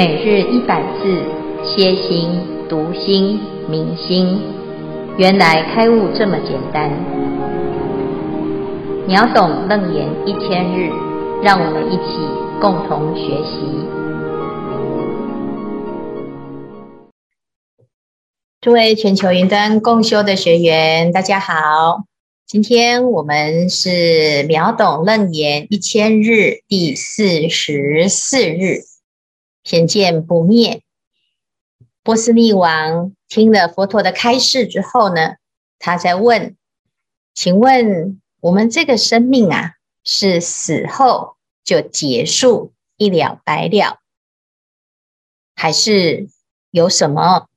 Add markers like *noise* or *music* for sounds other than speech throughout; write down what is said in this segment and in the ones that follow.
每日一百字，歇心、读心、明心，原来开悟这么简单。秒懂楞严一千日，让我们一起共同学习。诸位全球云端共修的学员，大家好。今天我们是秒懂楞严一千日第四十四日。显见不灭。波斯匿王听了佛陀的开示之后呢，他在问：“请问我们这个生命啊，是死后就结束一了百了，还是有什么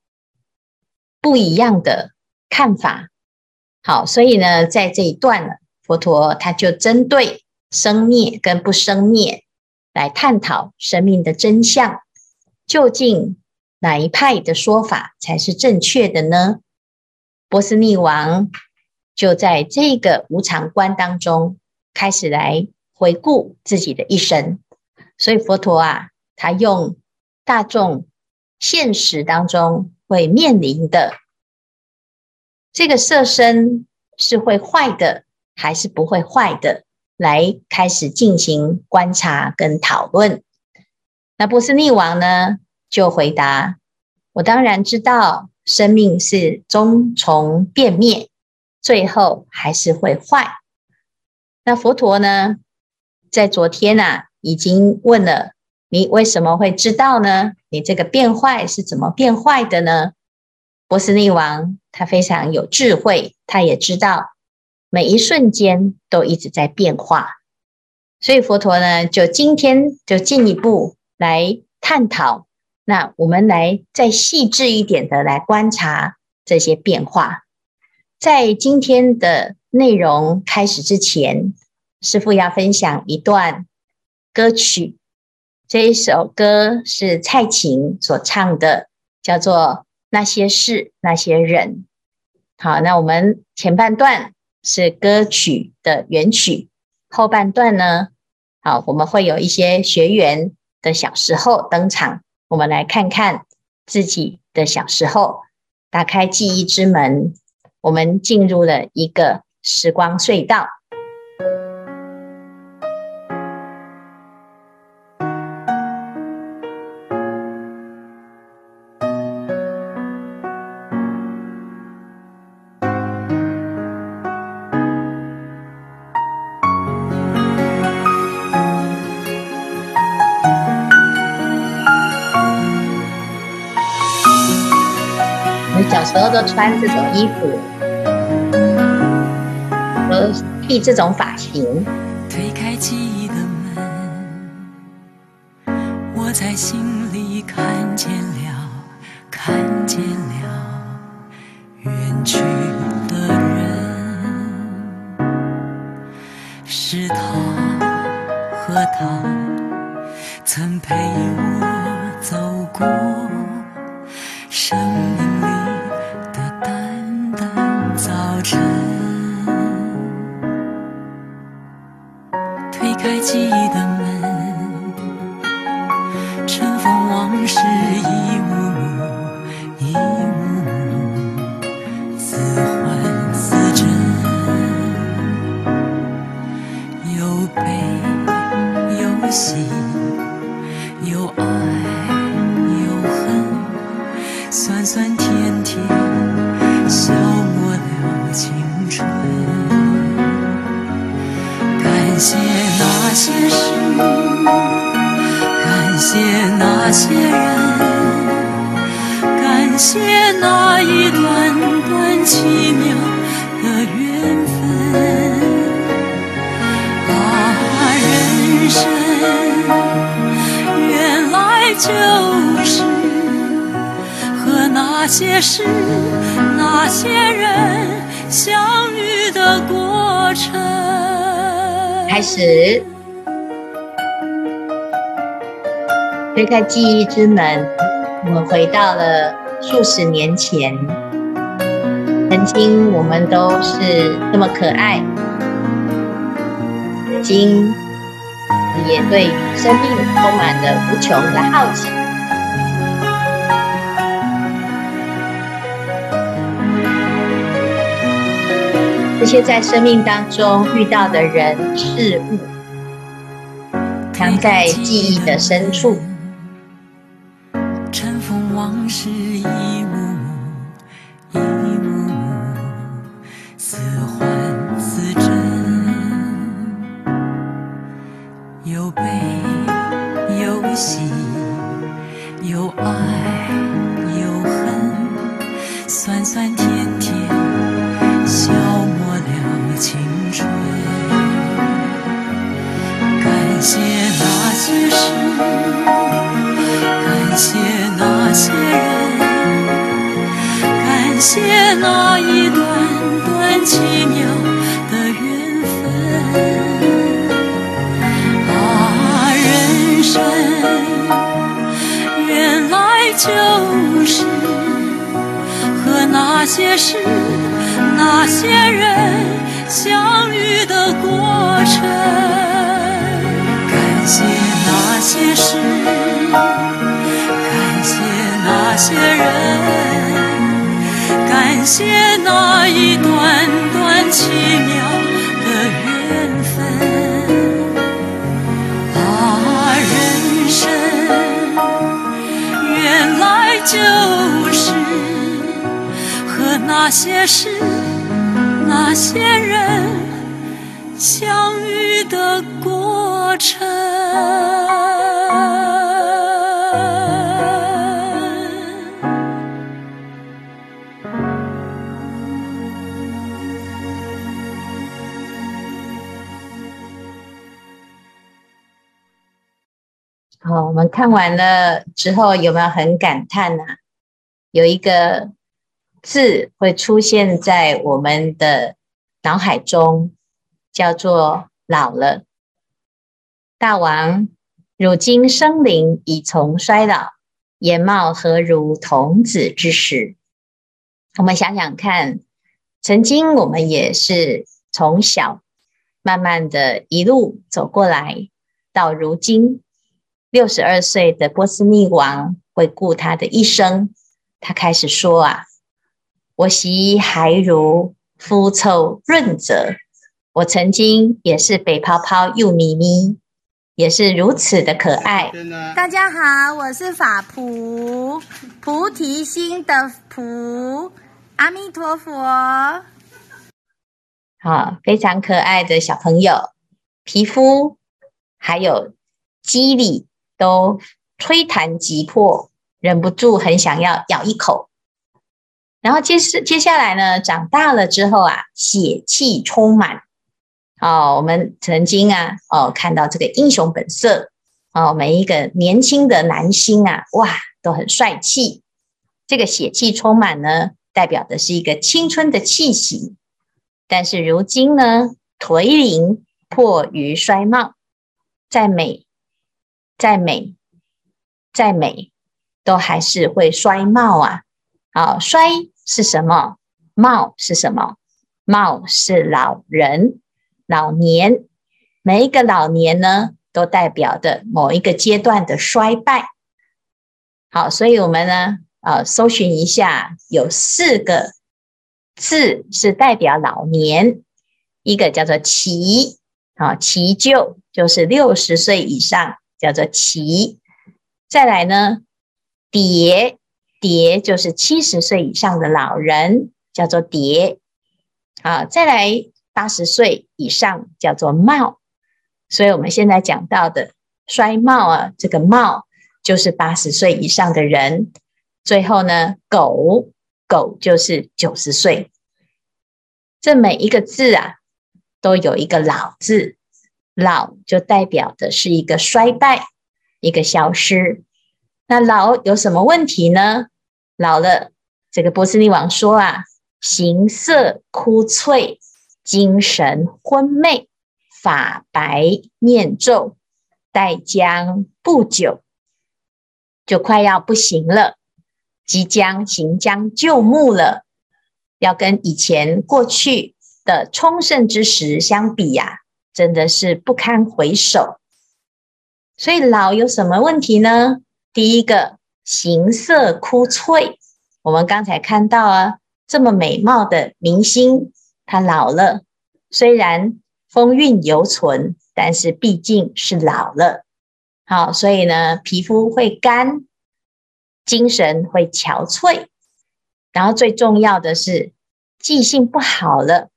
不一样的看法？”好，所以呢，在这一段呢，佛陀他就针对生灭跟不生灭。来探讨生命的真相，究竟哪一派的说法才是正确的呢？波斯匿王就在这个无常观当中开始来回顾自己的一生，所以佛陀啊，他用大众现实当中会面临的这个色身是会坏的，还是不会坏的？来开始进行观察跟讨论。那波斯匿王呢，就回答：“我当然知道，生命是终从变灭，最后还是会坏。”那佛陀呢，在昨天啊，已经问了你为什么会知道呢？你这个变坏是怎么变坏的呢？波斯匿王他非常有智慧，他也知道。每一瞬间都一直在变化，所以佛陀呢，就今天就进一步来探讨。那我们来再细致一点的来观察这些变化。在今天的内容开始之前，师父要分享一段歌曲。这一首歌是蔡琴所唱的，叫做《那些事那些人》。好，那我们前半段。是歌曲的原曲，后半段呢，好，我们会有一些学员的小时候登场，我们来看看自己的小时候，打开记忆之门，我们进入了一个时光隧道。时候都穿这种衣服，都剃这种发型。推开记忆在记忆之门我们回到了数十年前。曾经我们都是这么可爱如今也对生命充满了无穷的好奇。这些在生命当中遇到的人事物藏在记忆的深处。谢那一段段奇妙的缘分。啊，人生原来就是和那些事、那些人相遇的过程。感谢那些事。感谢那些人，感谢那一段段奇妙的缘分。啊，人生原来就是和那些事、那些人相遇的过程。看完了之后，有没有很感叹呢、啊？有一个字会出现在我们的脑海中，叫做“老了”。大王，如今生灵已从衰老，颜貌何如童子之时？我们想想看，曾经我们也是从小慢慢的一路走过来，到如今。六十二岁的波斯匿王回顾他的一生，他开始说：“啊，我昔还如肤臭润泽，我曾经也是北泡泡又咪咪，也是如此的可爱。”大家好，我是法菩，菩提心的菩，阿弥陀佛。好，非常可爱的小朋友，皮肤还有肌理。都吹弹即破，忍不住很想要咬一口。然后接是接下来呢，长大了之后啊，血气充满。哦，我们曾经啊，哦，看到这个英雄本色，哦，每一个年轻的男星啊，哇，都很帅气。这个血气充满呢，代表的是一个青春的气息。但是如今呢，颓龄迫于衰貌，在美。再美，再美，都还是会衰貌啊！好，衰是什么？貌是什么？貌是老人、老年。每一个老年呢，都代表的某一个阶段的衰败。好，所以我们呢，呃，搜寻一下，有四个字是代表老年，一个叫做耆，啊，耆就就是六十岁以上。叫做耆，再来呢，蝶蝶就是七十岁以上的老人，叫做蝶，啊，再来八十岁以上叫做貌，所以我们现在讲到的衰貌啊，这个貌就是八十岁以上的人，最后呢，苟，苟就是九十岁，这每一个字啊，都有一个老字。老就代表的是一个衰败，一个消失。那老有什么问题呢？老了，这个波斯匿王说啊，形色枯悴，精神昏昧，发白面皱，待将不久就快要不行了，即将行将就木了，要跟以前过去的充盛之时相比呀、啊。真的是不堪回首，所以老有什么问题呢？第一个，形色枯悴。我们刚才看到啊，这么美貌的明星，他老了，虽然风韵犹存，但是毕竟是老了。好，所以呢，皮肤会干，精神会憔悴，然后最重要的是记性不好了，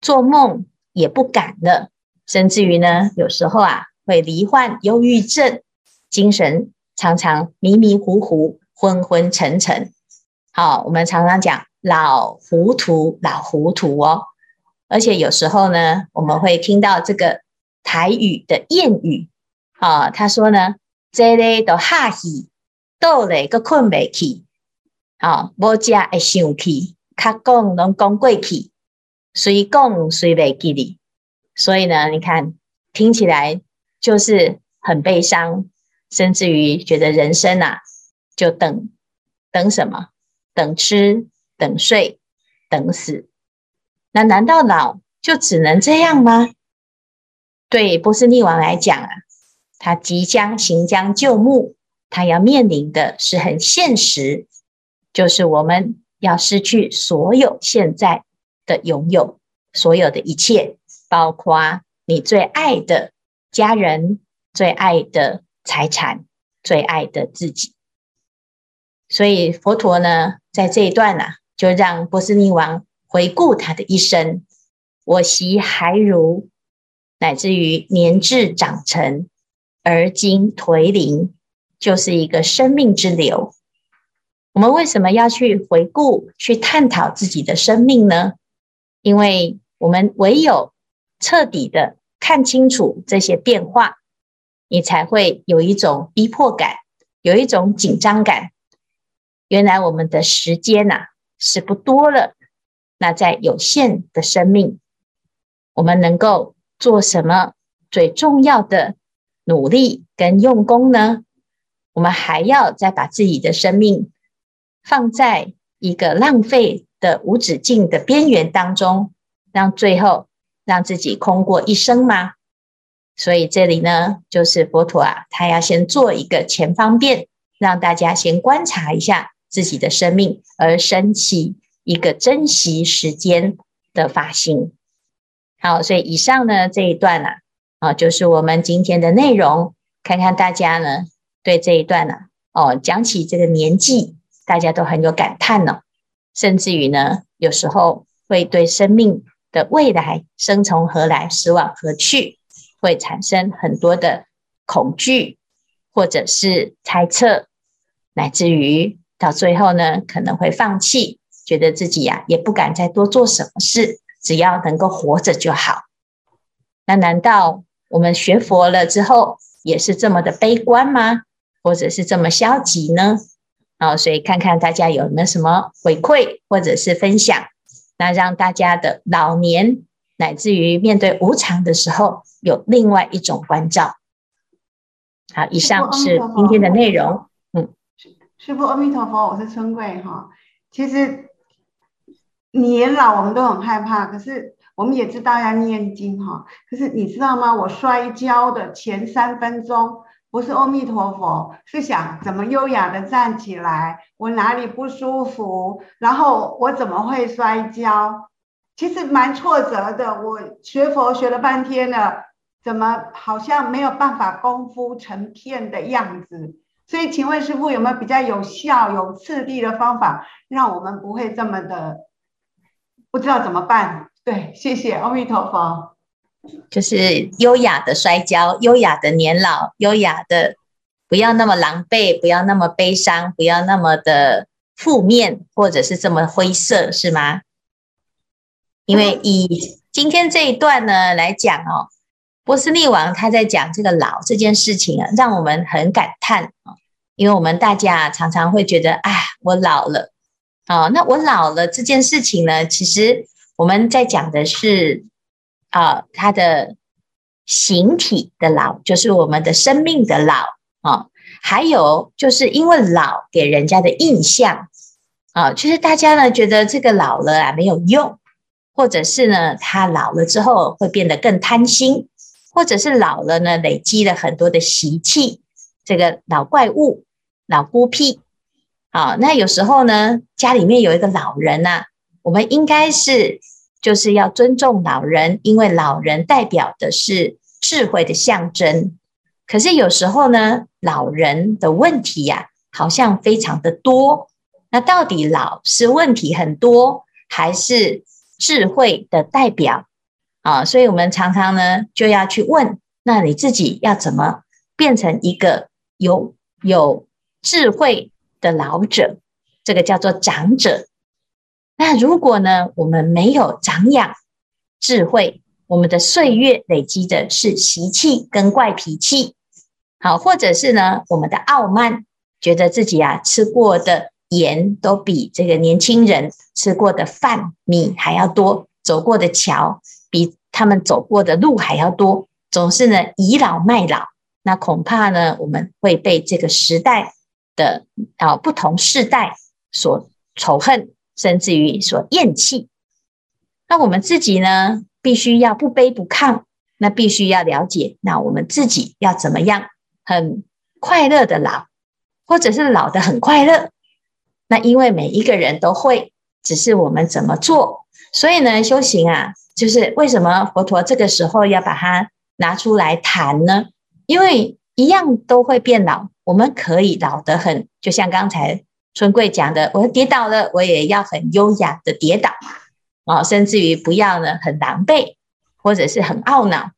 做梦也不敢了，甚至于呢，有时候啊会罹患忧郁症，精神常常迷迷糊糊、昏昏沉沉。好，我们常常讲老糊涂，老糊涂哦。而且有时候呢，我们会听到这个台语的谚语。啊，他说呢，这里都哈气，倒嘞个困未起，啊，无食会生气，他讲拢讲过去，随讲随未记哩。所以呢，你看听起来就是很悲伤，甚至于觉得人生啊，就等等什么，等吃，等睡，等死。那难道老就只能这样吗？对波斯匿王来讲啊。他即将行将就木，他要面临的是很现实，就是我们要失去所有现在的拥有，所有的一切，包括你最爱的家人、最爱的财产、最爱的自己。所以佛陀呢，在这一段呢、啊，就让波斯匿王回顾他的一生，我昔还如，乃至于年至长成。而今颓零，就是一个生命之流。我们为什么要去回顾、去探讨自己的生命呢？因为我们唯有彻底的看清楚这些变化，你才会有一种逼迫感，有一种紧张感。原来我们的时间呐、啊、是不多了。那在有限的生命，我们能够做什么？最重要的。努力跟用功呢，我们还要再把自己的生命放在一个浪费的无止境的边缘当中，让最后让自己空过一生吗？所以这里呢，就是佛陀啊，他要先做一个前方便，让大家先观察一下自己的生命，而升起一个珍惜时间的发心。好，所以以上呢这一段啊。啊，就是我们今天的内容，看看大家呢对这一段呢，哦，讲起这个年纪，大家都很有感叹呢，甚至于呢，有时候会对生命的未来生从何来，死往何去，会产生很多的恐惧，或者是猜测，乃至于到最后呢，可能会放弃，觉得自己呀也不敢再多做什么事，只要能够活着就好。那难道？我们学佛了之后，也是这么的悲观吗？或者是这么消极呢？啊，所以看看大家有没有什么回馈或者是分享，那让大家的老年乃至于面对无常的时候，有另外一种关照。好，以上是今天的内容。嗯，师父阿弥陀佛，我是春桂哈。其实年老我们都很害怕，可是。我们也知道要念经哈，可是你知道吗？我摔跤的前三分钟不是阿弥陀佛，是想怎么优雅的站起来，我哪里不舒服，然后我怎么会摔跤？其实蛮挫折的。我学佛学了半天了，怎么好像没有办法功夫成片的样子？所以，请问师傅有没有比较有效、有次第的方法，让我们不会这么的不知道怎么办？对，谢谢阿弥陀佛。就是优雅的摔跤，优雅的年老，优雅的不要那么狼狈，不要那么悲伤，不要那么的负面，或者是这么灰色，是吗？因为以今天这一段呢来讲哦，波斯匿王他在讲这个老这件事情啊，让我们很感叹啊，因为我们大家常常会觉得，哎，我老了，哦，那我老了这件事情呢，其实。我们在讲的是啊，他的形体的老，就是我们的生命的老啊，还有就是因为老给人家的印象啊，就是大家呢觉得这个老了啊没有用，或者是呢他老了之后会变得更贪心，或者是老了呢累积了很多的习气，这个老怪物、老孤僻啊，那有时候呢家里面有一个老人呐、啊。我们应该是就是要尊重老人，因为老人代表的是智慧的象征。可是有时候呢，老人的问题呀、啊，好像非常的多。那到底老是问题很多，还是智慧的代表啊？所以我们常常呢就要去问：那你自己要怎么变成一个有有智慧的老者？这个叫做长者。那如果呢，我们没有长养智慧，我们的岁月累积的是习气跟怪脾气，好，或者是呢，我们的傲慢，觉得自己啊吃过的。盐都比这个年轻人吃过的饭米还要多，走过的桥比他们走过的路还要多，总是呢倚老卖老。那恐怕呢，我们会被这个时代的啊不同世代所仇恨，甚至于所厌弃。那我们自己呢，必须要不卑不亢，那必须要了解，那我们自己要怎么样很快乐的老，或者是老得很快乐。那因为每一个人都会，只是我们怎么做。所以呢，修行啊，就是为什么佛陀这个时候要把它拿出来谈呢？因为一样都会变老，我们可以老得很，就像刚才春贵讲的，我跌倒了，我也要很优雅的跌倒啊，甚至于不要呢很狼狈，或者是很懊恼。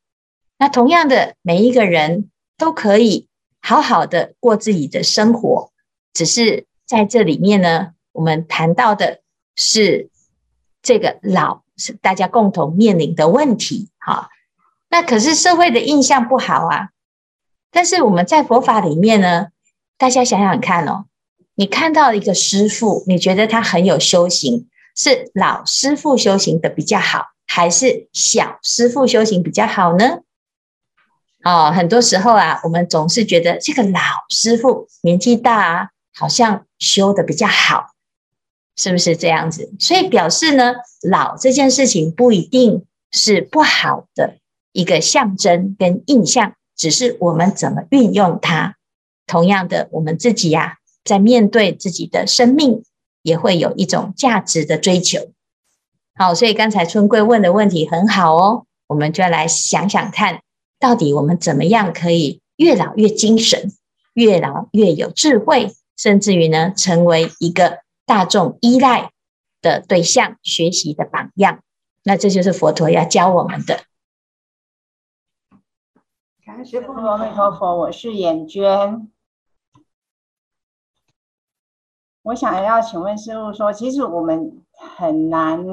那同样的，每一个人都可以好好的过自己的生活，只是。在这里面呢，我们谈到的是这个老是大家共同面临的问题，哈。那可是社会的印象不好啊。但是我们在佛法里面呢，大家想想看哦，你看到一个师父，你觉得他很有修行，是老师傅修行的比较好，还是小师傅修行比较好呢？哦，很多时候啊，我们总是觉得这个老师傅年纪大啊。好像修的比较好，是不是这样子？所以表示呢，老这件事情不一定是不好的一个象征跟印象，只是我们怎么运用它。同样的，我们自己呀、在面对自己的生命，也会有一种价值的追求。好，所以刚才春桂问的问题很好哦，我们就要来想想看，到底我们怎么样可以越老越精神，越老越有智慧。甚至于呢，成为一个大众依赖的对象，学习的榜样。那这就是佛陀要教我们的。感谢佛陀，阿弥陀佛，我是眼娟。我想要请问师傅说，其实我们很难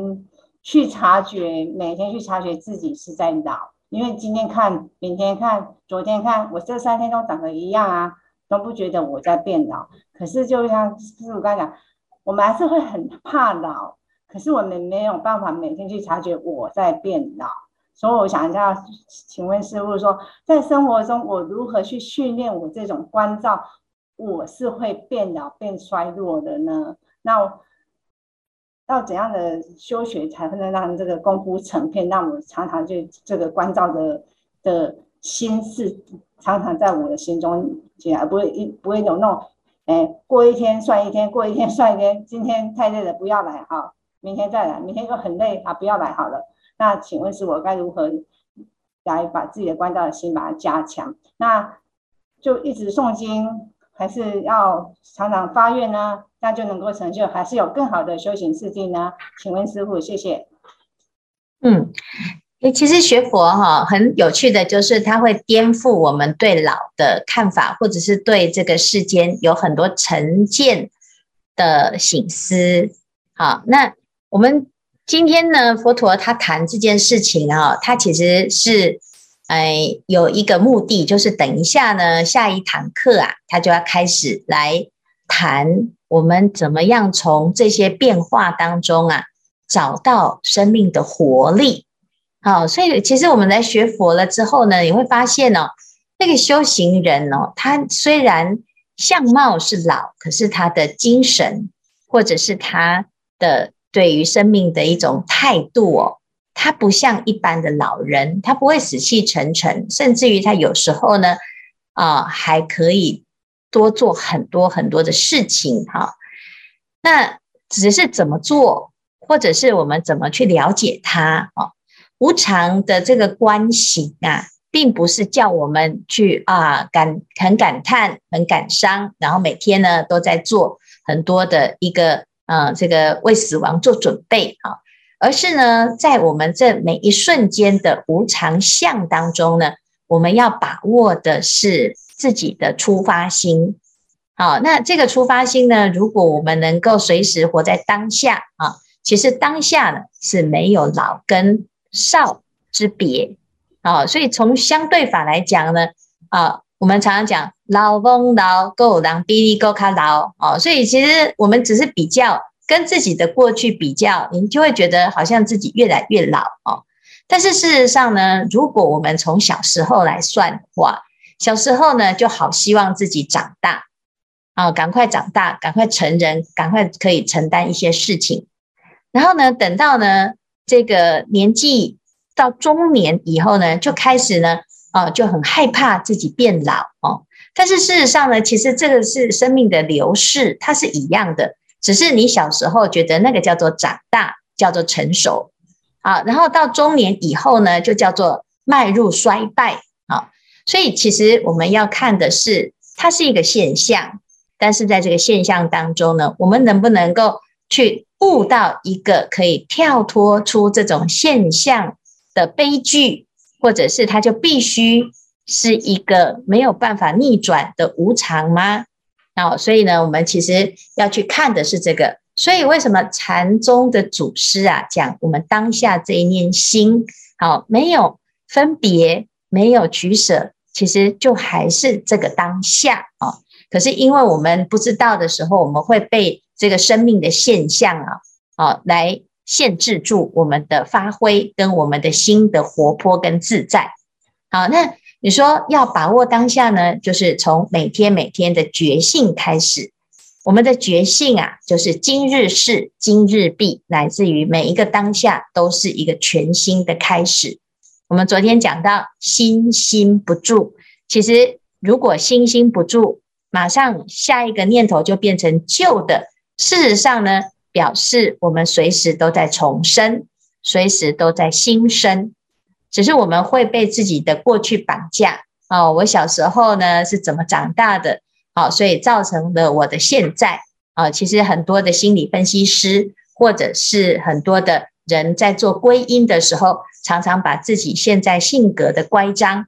去察觉，每天去察觉自己是在老，因为今天看，明天看，昨天看，我这三天都长得一样啊。都不觉得我在变老，可是就像师傅刚才讲，我们还是会很怕老，可是我们没有办法每天去察觉我在变老，所以我想要请问师傅说，在生活中我如何去训练我这种关照，我是会变老变衰弱的呢？那要怎样的修学才能让这个功夫成片，让我常常就这个关照的的心事？常常在我的心中起来，不会一不会有那种，哎，过一天算一天，过一天算一天。今天太累了，不要来哈，明天再来。明天又很累啊，不要来好了。那请问是我该如何来把自己的关照的心把它加强？那就一直诵经，还是要常常发愿呢？那就能够成就，还是有更好的修行事迹呢？请问师父，谢谢。嗯。诶，其实学佛哈很有趣的就是，它会颠覆我们对老的看法，或者是对这个世间有很多成见的省思。好，那我们今天呢，佛陀他谈这件事情啊，他其实是哎有一个目的，就是等一下呢，下一堂课啊，他就要开始来谈我们怎么样从这些变化当中啊，找到生命的活力。好，所以其实我们来学佛了之后呢，你会发现哦，那个修行人哦，他虽然相貌是老，可是他的精神或者是他的对于生命的一种态度哦，他不像一般的老人，他不会死气沉沉，甚至于他有时候呢，啊，还可以多做很多很多的事情哈。那只是怎么做？或者是我们怎么去了解他啊？无常的这个观行啊，并不是叫我们去啊感很感叹、很感伤，然后每天呢都在做很多的一个啊这个为死亡做准备啊，而是呢在我们这每一瞬间的无常相当中呢，我们要把握的是自己的出发心。好，那这个出发心呢，如果我们能够随时活在当下啊，其实当下呢是没有老跟。少之别啊，所以从相对法来讲呢，啊，我们常常讲老翁老够狼比你够卡老啊，所以其实我们只是比较跟自己的过去比较，你就会觉得好像自己越来越老哦。但是事实上呢，如果我们从小时候来算的话，小时候呢就好希望自己长大啊，赶快长大，赶快成人，赶快可以承担一些事情，然后呢，等到呢。这个年纪到中年以后呢，就开始呢，啊，就很害怕自己变老哦。但是事实上呢，其实这个是生命的流逝，它是一样的，只是你小时候觉得那个叫做长大，叫做成熟，啊，然后到中年以后呢，就叫做迈入衰败啊。所以其实我们要看的是，它是一个现象，但是在这个现象当中呢，我们能不能够去悟到一个可以跳脱出这种现象的悲剧，或者是它就必须是一个没有办法逆转的无常吗？好，所以呢，我们其实要去看的是这个。所以为什么禅宗的祖师啊讲我们当下这一念心，好，没有分别，没有取舍，其实就还是这个当下啊。可是因为我们不知道的时候，我们会被。这个生命的现象啊，啊，来限制住我们的发挥跟我们的心的活泼跟自在。好，那你说要把握当下呢，就是从每天每天的觉性开始。我们的觉性啊，就是今日事今日毕，乃至于每一个当下都是一个全新的开始。我们昨天讲到心心不住，其实如果心心不住，马上下一个念头就变成旧的。事实上呢，表示我们随时都在重生，随时都在新生，只是我们会被自己的过去绑架。哦，我小时候呢是怎么长大的？好，所以造成了我的现在。啊，其实很多的心理分析师，或者是很多的人在做归因的时候，常常把自己现在性格的乖张，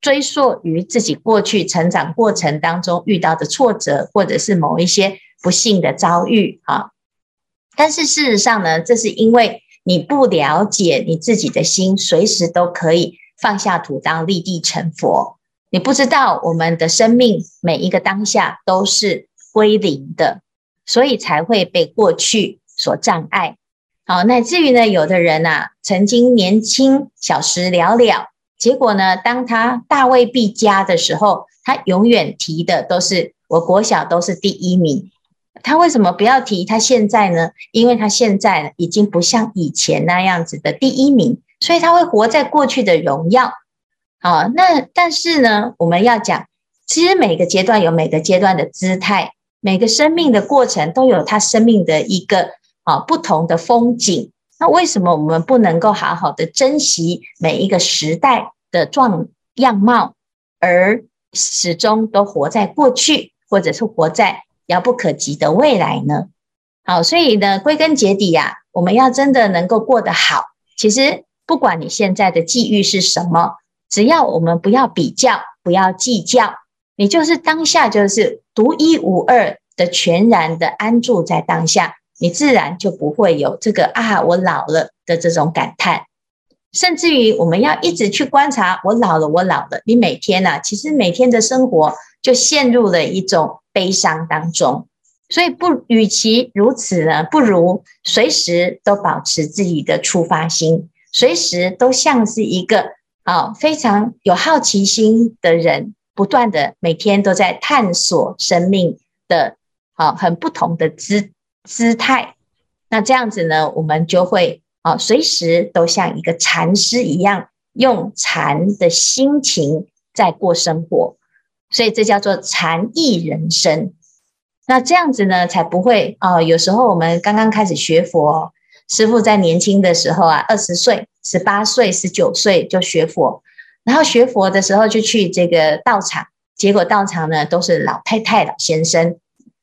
追溯于自己过去成长过程当中遇到的挫折，或者是某一些。不幸的遭遇啊，但是事实上呢，这是因为你不了解你自己的心，随时都可以放下屠刀，立地成佛。你不知道我们的生命每一个当下都是归零的，所以才会被过去所障碍。好，乃至于呢，有的人啊，曾经年轻小时了了，结果呢，当他大未必佳的时候，他永远提的都是我国小都是第一名。他为什么不要提他现在呢？因为他现在已经不像以前那样子的第一名，所以他会活在过去的荣耀。好，那但是呢，我们要讲，其实每个阶段有每个阶段的姿态，每个生命的过程都有他生命的一个啊不同的风景。那为什么我们不能够好好的珍惜每一个时代的状样貌，而始终都活在过去，或者是活在？遥不可及的未来呢？好，所以呢，归根结底呀、啊，我们要真的能够过得好，其实不管你现在的际遇是什么，只要我们不要比较，不要计较，你就是当下就是独一无二的全然的安住在当下，你自然就不会有这个啊，我老了的这种感叹。甚至于我们要一直去观察，我老了，我老了。你每天呢、啊，其实每天的生活就陷入了一种。悲伤当中，所以不，与其如此呢，不如随时都保持自己的出发心，随时都像是一个啊非常有好奇心的人，不断的每天都在探索生命的啊很不同的姿姿态。那这样子呢，我们就会啊随时都像一个禅师一样，用禅的心情在过生活。所以这叫做禅意人生，那这样子呢，才不会啊、呃。有时候我们刚刚开始学佛，师父在年轻的时候啊，二十岁、十八岁、十九岁就学佛，然后学佛的时候就去这个道场，结果道场呢都是老太太、老先生，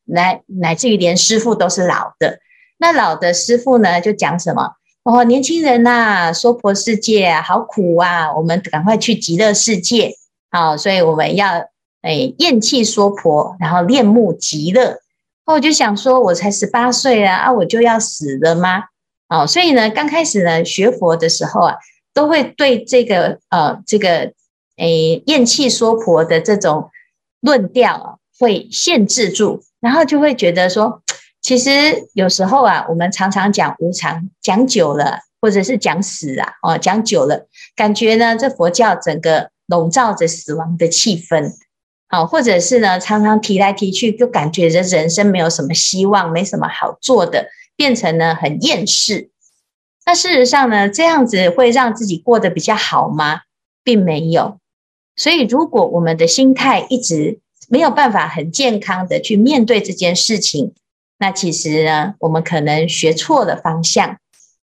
来乃至于连师父都是老的。那老的师父呢就讲什么？哦，年轻人呐、啊，娑婆世界啊，好苦啊，我们赶快去极乐世界。好，所以我们要诶厌弃娑婆，然后恋慕极乐。我就想说，我才十八岁啊，啊，我就要死了吗？哦，所以呢，刚开始呢学佛的时候啊，都会对这个呃这个诶厌弃娑婆的这种论调啊，会限制住，然后就会觉得说，其实有时候啊，我们常常讲无常，讲久了，或者是讲死啊，哦，讲久了，感觉呢，这佛教整个笼罩着死亡的气氛。好，或者是呢，常常提来提去，就感觉着人生没有什么希望，没什么好做的，变成呢很厌世。那事实上呢，这样子会让自己过得比较好吗？并没有。所以，如果我们的心态一直没有办法很健康的去面对这件事情，那其实呢，我们可能学错了方向。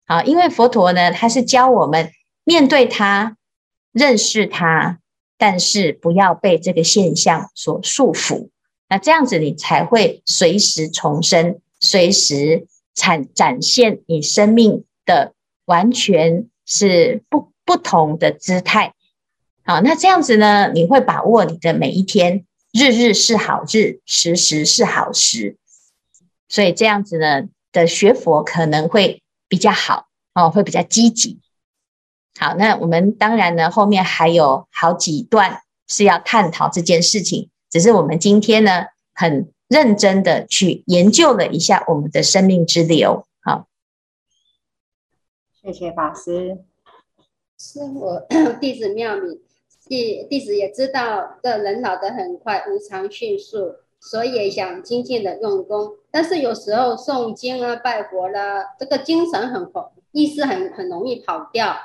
好，因为佛陀呢，他是教我们面对他，认识他。但是不要被这个现象所束缚，那这样子你才会随时重生，随时产展现你生命的完全是不不同的姿态。好，那这样子呢，你会把握你的每一天，日日是好日，时时是好时。所以这样子呢的学佛可能会比较好哦，会比较积极。好，那我们当然呢，后面还有好几段是要探讨这件事情。只是我们今天呢，很认真的去研究了一下我们的生命之流。好，谢谢法师。师父，弟子妙敏，弟弟子也知道，这人老得很快，无常迅速，所以也想精进的用功。但是有时候诵经啊、拜佛啦，这个精神很活，意识很很容易跑掉。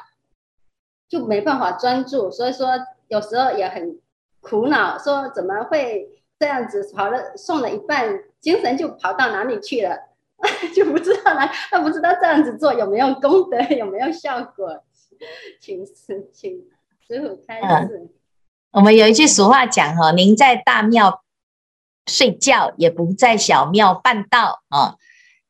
就没办法专注，所以说有时候也很苦恼，说怎么会这样子跑了，送了一半，精神就跑到哪里去了，*laughs* 就不知道了，他不知道这样子做有没有功德，*laughs* 有没有效果，请师请师父开示。嗯，我们有一句俗话讲哈，宁在大庙睡觉，也不在小庙办道啊。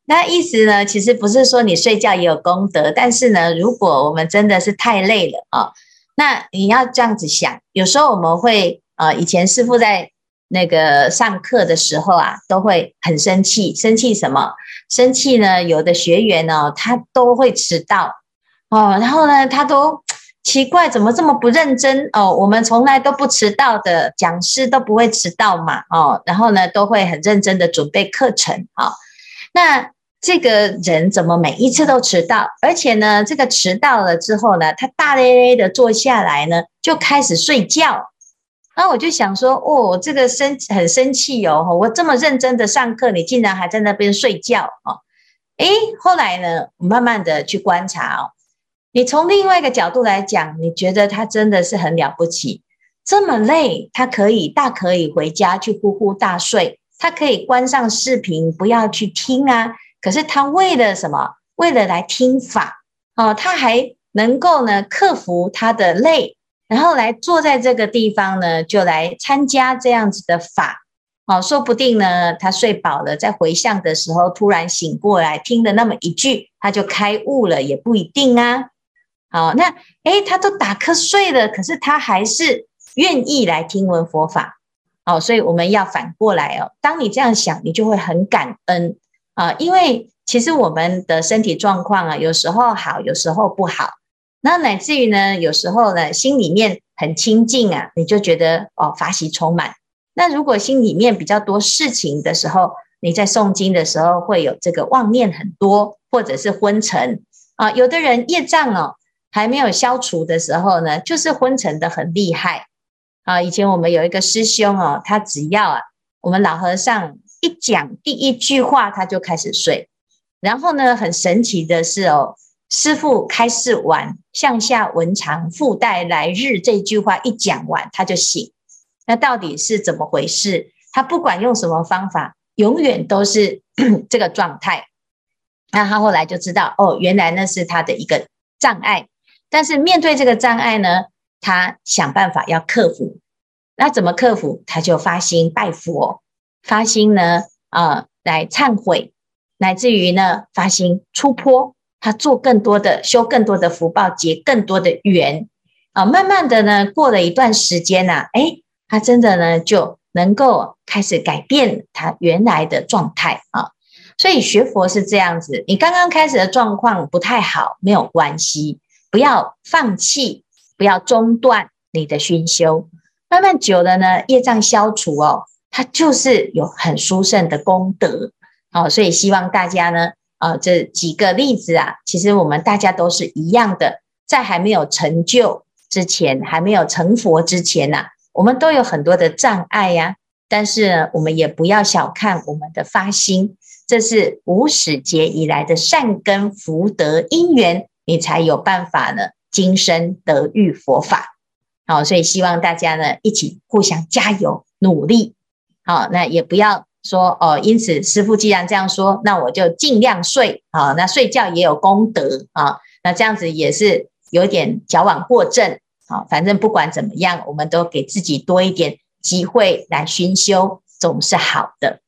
那意思呢，其实不是说你睡觉也有功德，但是呢，如果我们真的是太累了啊，那你要这样子想，有时候我们会呃，以前师父在那个上课的时候啊，都会很生气，生气什么？生气呢？有的学员呢，他都会迟到哦，然后呢，他都奇怪，怎么这么不认真哦？我们从来都不迟到的，讲师都不会迟到嘛，哦，然后呢，都会很认真的准备课程啊，那。这个人怎么每一次都迟到？而且呢，这个迟到了之后呢，他大咧咧的坐下来呢，就开始睡觉。然后我就想说，哦，这个生很生气哦，我这么认真的上课，你竟然还在那边睡觉哦。诶，后来呢，慢慢的去观察哦，你从另外一个角度来讲，你觉得他真的是很了不起，这么累，他可以大可以回家去呼呼大睡，他可以关上视频，不要去听啊。可是他为了什么？为了来听法哦，他还能够呢克服他的累，然后来坐在这个地方呢，就来参加这样子的法哦。说不定呢，他睡饱了，在回向的时候突然醒过来，听了那么一句，他就开悟了，也不一定啊。好，那诶，他都打瞌睡了，可是他还是愿意来听闻佛法哦。所以我们要反过来哦，当你这样想，你就会很感恩。啊，因为其实我们的身体状况啊，有时候好，有时候不好。那乃至于呢，有时候呢，心里面很清净啊，你就觉得哦，法喜充满。那如果心里面比较多事情的时候，你在诵经的时候会有这个妄念很多，或者是昏沉啊。有的人业障哦还没有消除的时候呢，就是昏沉得很厉害啊。以前我们有一个师兄哦，他只要啊，我们老和尚。一讲第一句话，他就开始睡。然后呢，很神奇的是哦，师父开示完“向下文长，附带来日”这句话一讲完，他就醒。那到底是怎么回事？他不管用什么方法，永远都是 *clears throat* 这个状态。那他后来就知道，哦，原来那是他的一个障碍。但是面对这个障碍呢，他想办法要克服。那怎么克服？他就发心拜佛，发心呢，啊、呃，来忏悔，乃至于呢，发心出坡，他做更多的修更多的福报，结更多的缘啊。慢慢的呢，过了一段时间呐、啊，哎，他真的呢就能够开始改变他原来的状态啊。所以学佛是这样子，你刚刚开始的状况不太好，没有关系，不要放弃，不要中断你的熏修。慢慢久了呢，业障消除哦，它就是有很殊胜的功德哦，所以希望大家呢，啊、这几个例子啊，其实我们大家都是一样的，在还没有成就之前，还没有成佛之前呐、啊，我们都有很多的障碍呀、但是呢，我们也不要小看我们的发心，这是无始劫以来的善根福德因缘，你才有办法呢，今生得遇佛法。好，所以希望大家呢一起互相加油努力。好，那也不要说哦，因此师父既然这样说，那我就尽量睡。啊，那睡觉也有功德啊。那这样子也是有点矫枉过正。好，反正不管怎么样，我们都给自己多一点机会来熏修，总是好的。